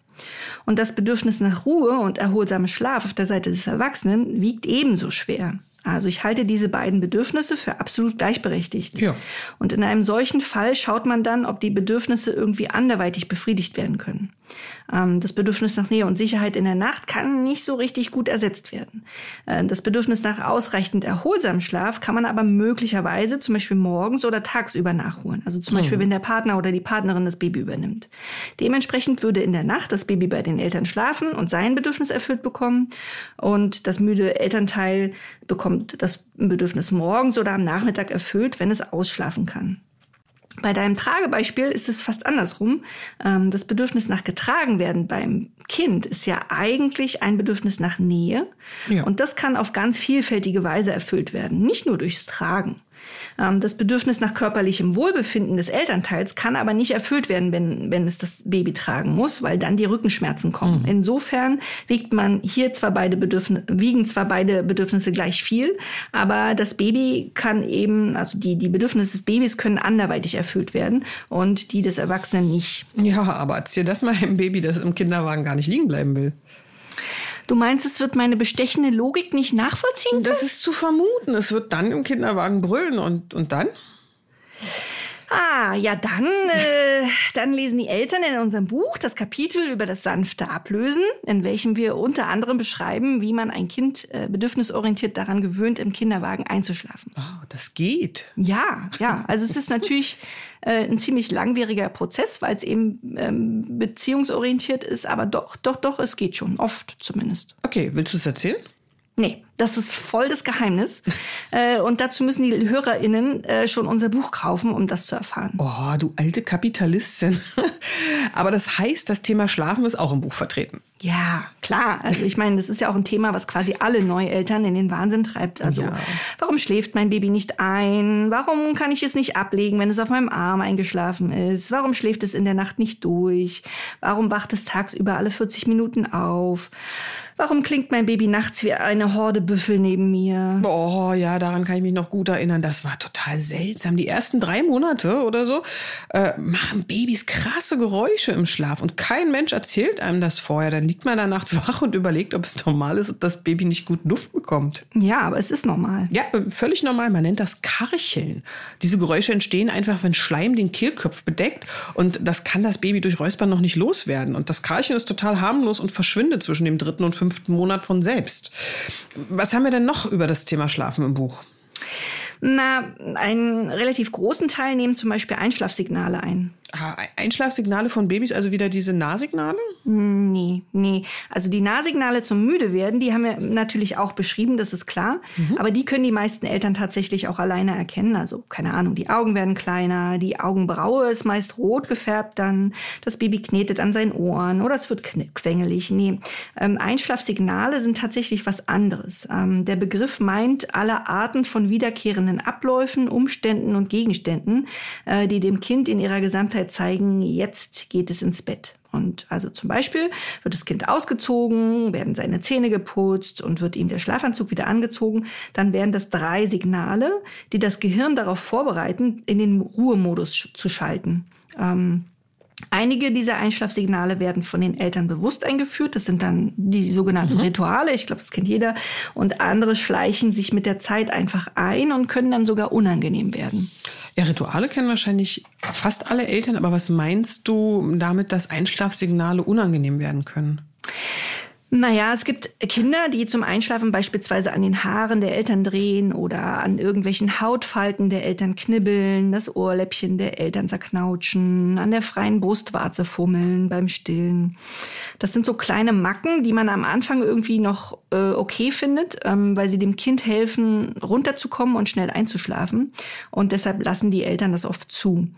Und das Bedürfnis nach Ruhe und erholsamem Schlaf auf der Seite des Erwachsenen wiegt ebenso schwer. Also ich halte diese beiden Bedürfnisse für absolut gleichberechtigt. Ja. Und in einem solchen Fall schaut man dann, ob die Bedürfnisse irgendwie anderweitig befriedigt werden können. Ähm, das Bedürfnis nach Nähe und Sicherheit in der Nacht kann nicht so richtig gut ersetzt werden. Äh, das Bedürfnis nach ausreichend erholsamem Schlaf kann man aber möglicherweise zum Beispiel morgens oder tagsüber nachholen. Also zum Beispiel, mhm. wenn der Partner oder die Partnerin das Baby übernimmt. Dementsprechend würde in der Nacht das Baby bei den Eltern schlafen und sein Bedürfnis erfüllt bekommen und das müde Elternteil bekommt das Bedürfnis morgens oder am Nachmittag erfüllt, wenn es ausschlafen kann. Bei deinem Tragebeispiel ist es fast andersrum. Ähm, das Bedürfnis nach getragen werden beim Kind ist ja eigentlich ein Bedürfnis nach Nähe. Ja. Und das kann auf ganz vielfältige Weise erfüllt werden, nicht nur durchs Tragen. Ähm, das Bedürfnis nach körperlichem Wohlbefinden des Elternteils kann aber nicht erfüllt werden, wenn, wenn es das Baby tragen muss, weil dann die Rückenschmerzen kommen. Mhm. Insofern wiegt man hier zwar beide Bedürfnisse, wiegen zwar beide Bedürfnisse gleich viel, aber das Baby kann eben, also die, die Bedürfnisse des Babys können anderweitig erfüllt werden und die des Erwachsenen nicht. Ja, aber erzähl das mal einem Baby, das im Kinderwagen gar nicht liegen bleiben will. Du meinst, es wird meine bestechende Logik nicht nachvollziehen können? Das ist zu vermuten. Es wird dann im Kinderwagen brüllen und, und dann? Ah, ja, dann, äh, dann lesen die Eltern in unserem Buch das Kapitel über das sanfte Ablösen, in welchem wir unter anderem beschreiben, wie man ein Kind äh, bedürfnisorientiert daran gewöhnt, im Kinderwagen einzuschlafen. Oh, das geht. Ja, ja. Also es ist natürlich äh, ein ziemlich langwieriger Prozess, weil es eben ähm, beziehungsorientiert ist, aber doch, doch, doch, es geht schon, oft zumindest. Okay, willst du es erzählen? Nee, das ist voll das Geheimnis. äh, und dazu müssen die HörerInnen äh, schon unser Buch kaufen, um das zu erfahren. Oh, du alte Kapitalistin. Aber das heißt, das Thema Schlafen ist auch im Buch vertreten. Ja, klar. Also ich meine, das ist ja auch ein Thema, was quasi alle Neueltern in den Wahnsinn treibt. Also Ja. warum schläft mein Baby nicht ein? Warum kann ich es nicht ablegen, wenn es auf meinem Arm eingeschlafen ist? Warum schläft es in der Nacht nicht durch? Warum wacht es tagsüber alle 40 Minuten auf? Warum klingt mein Baby nachts wie eine Horde Büffel neben mir? Oh ja, daran kann ich mich noch gut erinnern. Das war total seltsam. Die ersten drei Monate oder so äh, machen Babys krasse Geräusche im Schlaf und kein Mensch erzählt einem das vorher. Dann liegt man da nachts wach und überlegt, ob es normal ist, dass das Baby nicht gut Luft bekommt. Ja, aber es ist normal. Ja, äh, völlig normal. Man nennt das Karcheln. Diese Geräusche entstehen einfach, wenn Schleim den Kehlkopf bedeckt und das kann das Baby durch Räuspern noch nicht loswerden. Und das Karcheln ist total harmlos und verschwindet zwischen dem dritten und fünften Monat von selbst. Was haben wir denn noch über das Thema Schlafen im Buch? Na, einen relativ großen Teil nehmen zum Beispiel Einschlafsignale ein. Einschlafsignale von Babys, also wieder diese Nahsignale? Nee, nee. Also die Nahsignale zum müde werden, die haben wir natürlich auch beschrieben, das ist klar. Aber die können die meisten Eltern tatsächlich auch alleine erkennen. Also keine Ahnung, die Augen werden kleiner, die Augenbraue ist meist rot gefärbt, dann das Baby knetet an seinen Ohren oder es wird quengelig. Nee, ähm, Einschlafsignale sind tatsächlich was anderes. Ähm, der Begriff meint alle Arten von wiederkehrenden Abläufen, Umständen und Gegenständen, äh, die dem Kind in ihrer Gesamtheit zeigen, jetzt geht es ins Bett. Und also zum Beispiel wird das Kind ausgezogen, werden seine Zähne geputzt und wird ihm der Schlafanzug wieder angezogen. Dann wären das drei Signale, die das Gehirn darauf vorbereiten, in den Ruhemodus zu schalten. Ähm, Einige dieser Einschlafsignale werden von den Eltern bewusst eingeführt. Das sind dann die sogenannten Rituale. Ich glaube, das kennt jeder. Und andere schleichen sich mit der Zeit einfach ein und können dann sogar unangenehm werden. Ja, Rituale kennen wahrscheinlich fast alle Eltern, aber was meinst du damit, dass Einschlafsignale unangenehm werden können? Naja, es gibt Kinder, die zum Einschlafen beispielsweise an den Haaren der Eltern drehen oder an irgendwelchen Hautfalten der Eltern knibbeln, das Ohrläppchen der Eltern zerknautschen, an der freien Brustwarze fummeln beim Stillen. Das sind so kleine Macken, die man am Anfang irgendwie noch äh, okay findet, ähm, weil sie dem Kind helfen, runterzukommen und schnell einzuschlafen. Und deshalb lassen die Eltern das oft zu.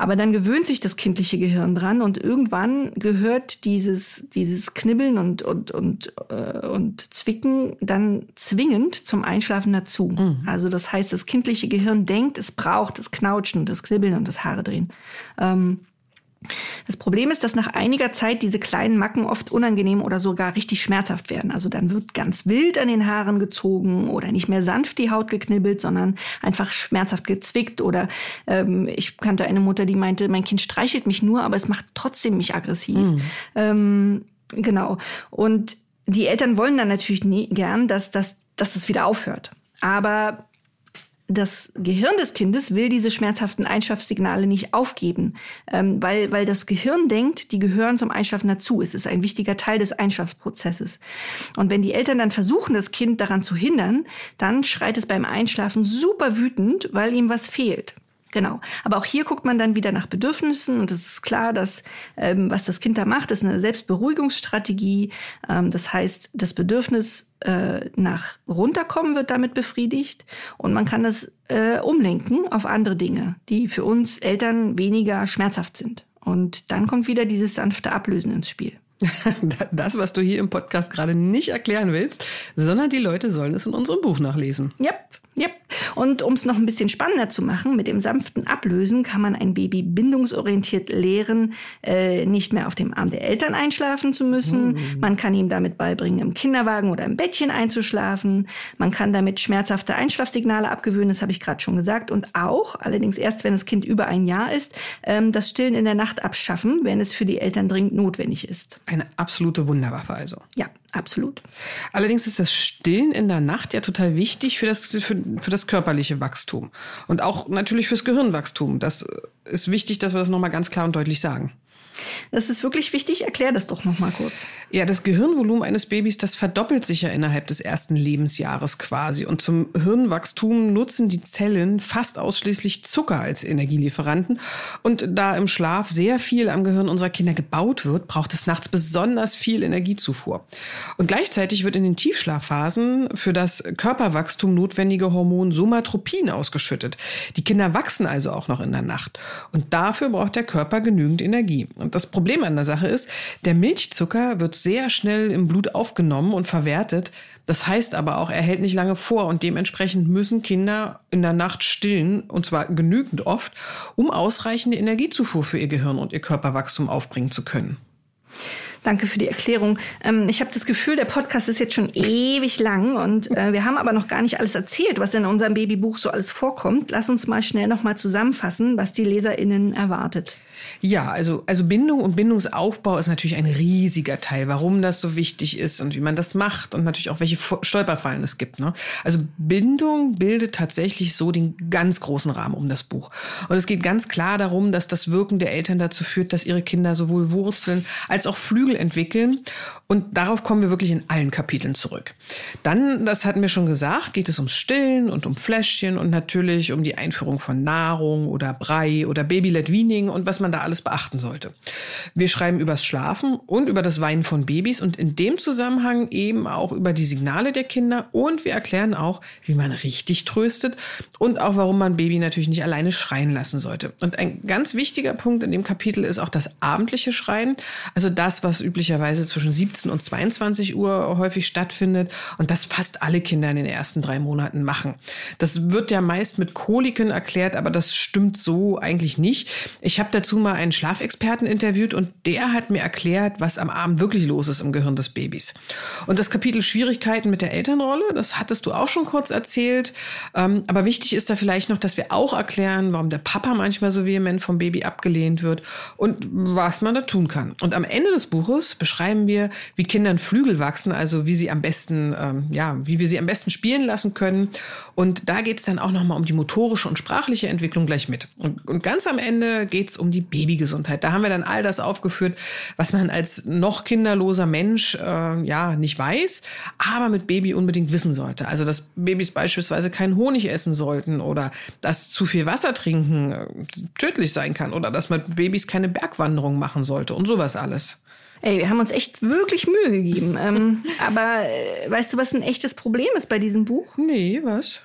Aber dann gewöhnt sich das kindliche Gehirn dran und irgendwann gehört dieses, dieses Knibbeln und, und, und, äh, und Zwicken dann zwingend zum Einschlafen dazu. Also das heißt, das kindliche Gehirn denkt, es braucht das Knautschen und das Knibbeln und das Haare drehen. Ähm, das Problem ist, dass nach einiger Zeit diese kleinen Macken oft unangenehm oder sogar richtig schmerzhaft werden. Also dann wird ganz wild an den Haaren gezogen oder nicht mehr sanft die Haut geknibbelt, sondern einfach schmerzhaft gezwickt. Oder ähm, ich kannte eine Mutter, die meinte, mein Kind streichelt mich nur, aber es macht trotzdem mich aggressiv. Ähm, genau. Und die Eltern wollen dann natürlich nie, gern, dass, dass, dass es wieder aufhört. Aber das Gehirn des Kindes will diese schmerzhaften Einschlafsignale nicht aufgeben, ähm, weil, weil das Gehirn denkt, die gehören zum Einschlafen dazu. Es ist ein wichtiger Teil des Einschlafprozesses. Und wenn die Eltern dann versuchen, das Kind daran zu hindern, dann schreit es beim Einschlafen super wütend, weil ihm was fehlt. Genau. Aber auch hier guckt man dann wieder nach Bedürfnissen und es ist klar, dass ähm, was das Kind da macht, ist eine Selbstberuhigungsstrategie. Ähm, das heißt, das Bedürfnis äh, nach runterkommen wird damit befriedigt und man kann das äh, umlenken auf andere Dinge, die für uns Eltern weniger schmerzhaft sind. Und dann kommt wieder dieses sanfte Ablösen ins Spiel. Das, was du hier im Podcast gerade nicht erklären willst, sondern die Leute sollen es in unserem Buch nachlesen. Yep, yep. Und um es noch ein bisschen spannender zu machen, mit dem sanften Ablösen kann man ein Baby bindungsorientiert lehren, äh, nicht mehr auf dem Arm der Eltern einschlafen zu müssen. Man kann ihm damit beibringen, im Kinderwagen oder im Bettchen einzuschlafen. Man kann damit schmerzhafte Einschlafsignale abgewöhnen, das habe ich gerade schon gesagt. Und auch, allerdings erst, wenn das Kind über ein Jahr ist, ähm, das Stillen in der Nacht abschaffen, wenn es für die Eltern dringend notwendig ist. Eine absolute Wunderwaffe also. Ja, Absolut. Allerdings ist das Stillen in der Nacht ja total wichtig für das, für, für das körperliche Wachstum und auch natürlich fürs Gehirnwachstum. Das ist wichtig, dass wir das nochmal ganz klar und deutlich sagen. Das ist wirklich wichtig. Erklär das doch noch mal kurz. Ja, das Gehirnvolumen eines Babys, das verdoppelt sich ja innerhalb des ersten Lebensjahres quasi. Und zum Hirnwachstum nutzen die Zellen fast ausschließlich Zucker als Energielieferanten. Und da im Schlaf sehr viel am Gehirn unserer Kinder gebaut wird, braucht es nachts besonders viel Energiezufuhr. Und gleichzeitig wird in den Tiefschlafphasen für das Körperwachstum notwendige Hormon Somatropin ausgeschüttet. Die Kinder wachsen also auch noch in der Nacht. Und dafür braucht der Körper genügend Energie. Und das Problem an der Sache ist, der Milchzucker wird sehr schnell im Blut aufgenommen und verwertet. Das heißt aber auch, er hält nicht lange vor und dementsprechend müssen Kinder in der Nacht stillen, und zwar genügend oft, um ausreichende Energiezufuhr für ihr Gehirn und ihr Körperwachstum aufbringen zu können. Danke für die Erklärung. Ähm, ich habe das Gefühl, der Podcast ist jetzt schon ewig lang und äh, wir haben aber noch gar nicht alles erzählt, was in unserem Babybuch so alles vorkommt. Lass uns mal schnell noch mal zusammenfassen, was die LeserInnen erwartet. Ja, also, also Bindung und Bindungsaufbau ist natürlich ein riesiger Teil, warum das so wichtig ist und wie man das macht und natürlich auch welche Stolperfallen es gibt. Ne? Also Bindung bildet tatsächlich so den ganz großen Rahmen um das Buch. Und es geht ganz klar darum, dass das Wirken der Eltern dazu führt, dass ihre Kinder sowohl Wurzeln als auch Flügel entwickeln. Und darauf kommen wir wirklich in allen Kapiteln zurück. Dann, das hatten wir schon gesagt, geht es ums Stillen und um Fläschchen und natürlich um die Einführung von Nahrung oder Brei oder Baby-led Weaning und was man man da alles beachten sollte. Wir schreiben übers Schlafen und über das Weinen von Babys und in dem Zusammenhang eben auch über die Signale der Kinder und wir erklären auch, wie man richtig tröstet und auch warum man Baby natürlich nicht alleine schreien lassen sollte. Und ein ganz wichtiger Punkt in dem Kapitel ist auch das abendliche Schreien, also das, was üblicherweise zwischen 17 und 22 Uhr häufig stattfindet und das fast alle Kinder in den ersten drei Monaten machen. Das wird ja meist mit Koliken erklärt, aber das stimmt so eigentlich nicht. Ich habe dazu mal einen Schlafexperten interviewt und der hat mir erklärt, was am Abend wirklich los ist im Gehirn des Babys. Und das Kapitel Schwierigkeiten mit der Elternrolle, das hattest du auch schon kurz erzählt. Ähm, aber wichtig ist da vielleicht noch, dass wir auch erklären, warum der Papa manchmal so vehement vom Baby abgelehnt wird und was man da tun kann. Und am Ende des Buches beschreiben wir, wie Kindern Flügel wachsen, also wie sie am besten, ähm, ja, wie wir sie am besten spielen lassen können. Und da geht es dann auch nochmal um die motorische und sprachliche Entwicklung gleich mit. Und, und ganz am Ende geht es um die Babygesundheit. Da haben wir dann all das aufgeführt, was man als noch kinderloser Mensch äh, ja nicht weiß, aber mit Baby unbedingt wissen sollte. Also dass Babys beispielsweise keinen Honig essen sollten oder dass zu viel Wasser trinken äh, tödlich sein kann oder dass man mit Babys keine Bergwanderung machen sollte und sowas alles. Ey, wir haben uns echt wirklich Mühe gegeben. Ähm, aber äh, weißt du, was ein echtes Problem ist bei diesem Buch? Nee, was?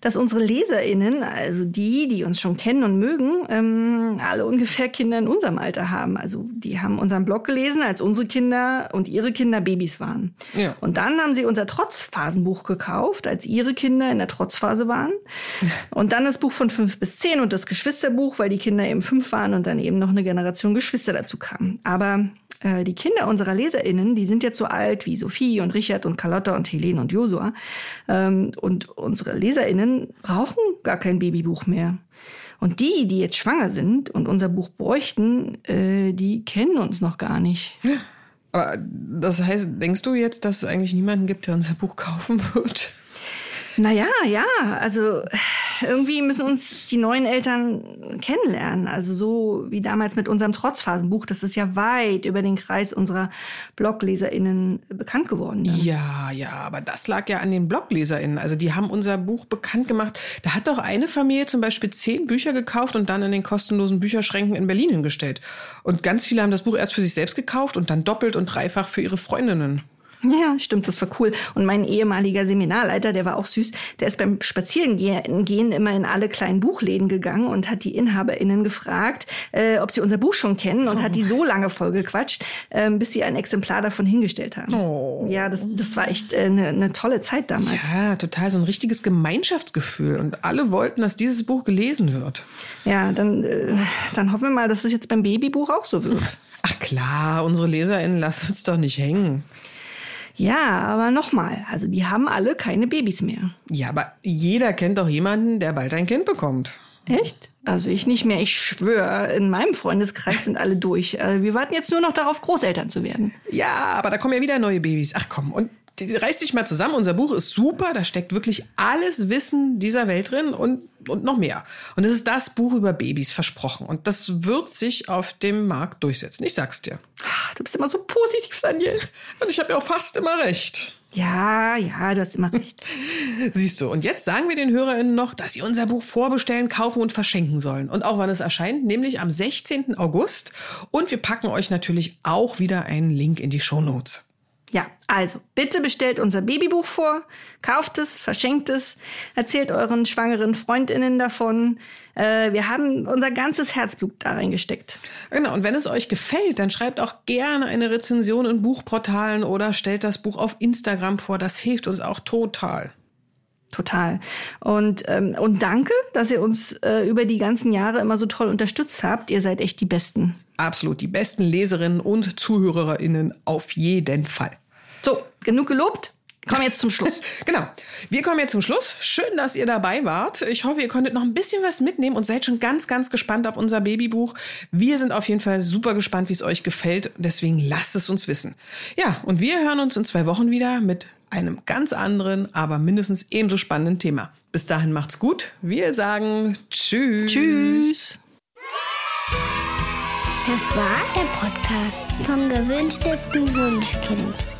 Dass unsere LeserInnen, also die, die uns schon kennen und mögen, ähm, alle ungefähr Kinder in unserem Alter haben. Also die haben unseren Blog gelesen, als unsere Kinder und ihre Kinder Babys waren. Ja. Und dann haben sie unser Trotzphasenbuch gekauft, als ihre Kinder in der Trotzphase waren. Und dann das Buch von fünf bis zehn und das Geschwisterbuch, weil die Kinder eben fünf waren und dann eben noch eine Generation Geschwister dazu kam. Aber äh, die Kinder unserer LeserInnen, die sind jetzt so alt wie Sophie und Richard und Carlotta und Helene und Josua. Ähm, und unsere LeserInnen brauchen gar kein Babybuch mehr. Und die, die jetzt schwanger sind und unser Buch bräuchten, äh, die kennen uns noch gar nicht. Aber das heißt, denkst du jetzt, dass es eigentlich niemanden gibt, der unser Buch kaufen wird? Naja, ja, also irgendwie müssen uns die neuen Eltern kennenlernen. Also so wie damals mit unserem Trotzphasenbuch, das ist ja weit über den Kreis unserer BlogleserInnen bekannt geworden. Dann. Ja, ja, aber das lag ja an den BlogleserInnen. Also die haben unser Buch bekannt gemacht. Da hat doch eine Familie zum Beispiel zehn Bücher gekauft und dann in den kostenlosen Bücherschränken in Berlin hingestellt. Und ganz viele haben das Buch erst für sich selbst gekauft und dann doppelt und dreifach für ihre Freundinnen. Ja, stimmt, das war cool. Und mein ehemaliger Seminarleiter, der war auch süß, der ist beim Spazierengehen immer in alle kleinen Buchläden gegangen und hat die InhaberInnen gefragt, äh, ob sie unser Buch schon kennen und oh. hat die so lange vollgequatscht, äh, bis sie ein Exemplar davon hingestellt haben. Oh. Ja, das, das war echt eine äh, ne tolle Zeit damals. Ja, total, so ein richtiges Gemeinschaftsgefühl. Und alle wollten, dass dieses Buch gelesen wird. Ja, dann, äh, dann hoffen wir mal, dass es jetzt beim Babybuch auch so wird. Ach klar, unsere LeserInnen lassen uns doch nicht hängen. Ja, aber nochmal, also die haben alle keine Babys mehr. Ja, aber jeder kennt doch jemanden, der bald ein Kind bekommt. Echt? Also ich nicht mehr. Ich schwöre, in meinem Freundeskreis sind alle durch. Äh, Wir warten jetzt nur noch darauf, Großeltern zu werden. Ja, aber da kommen ja wieder neue Babys. Ach komm, und reiß dich mal zusammen. Unser Buch ist super. Da steckt wirklich alles Wissen dieser Welt drin und, und noch mehr. Und es ist das Buch über Babys versprochen. Und das wird sich auf dem Markt durchsetzen. Ich sag's dir. Ah, Du bist immer so positiv, Daniel. Und ich habe ja auch fast immer recht. Ja, ja, du hast immer recht. Siehst du, und jetzt sagen wir den HörerInnen noch, dass sie unser Buch vorbestellen, kaufen und verschenken sollen. Und auch wann es erscheint, nämlich am 16. August. Und wir packen euch natürlich auch wieder einen Link in die Shownotes. Ja, also bitte bestellt unser Babybuch vor, kauft es, verschenkt es, erzählt euren schwangeren Freundinnen davon. Äh, wir haben unser ganzes Herzblut da reingesteckt. Genau, und wenn es euch gefällt, dann schreibt auch gerne eine Rezension in Buchportalen oder stellt das Buch auf Instagram vor. Das hilft uns auch total. Total. Und, ähm, und danke, dass ihr uns äh, über die ganzen Jahre immer so toll unterstützt habt. Ihr seid echt die Besten. Absolut, die besten Leserinnen und ZuhörerInnen auf jeden Fall. So, genug gelobt. Kommen jetzt zum Schluss. Genau. Wir kommen jetzt zum Schluss. Schön, dass ihr dabei wart. Ich hoffe, ihr konntet noch ein bisschen was mitnehmen und seid schon ganz, ganz gespannt auf unser Babybuch. Wir sind auf jeden Fall super gespannt, wie es euch gefällt. Deswegen lasst es uns wissen. Ja, und wir hören uns in zwei Wochen wieder mit einem ganz anderen, aber mindestens ebenso spannenden Thema. Bis dahin macht's gut. Wir sagen Tschüss. Tschüss. Das war der Podcast vom gewünschtesten Wunschkind.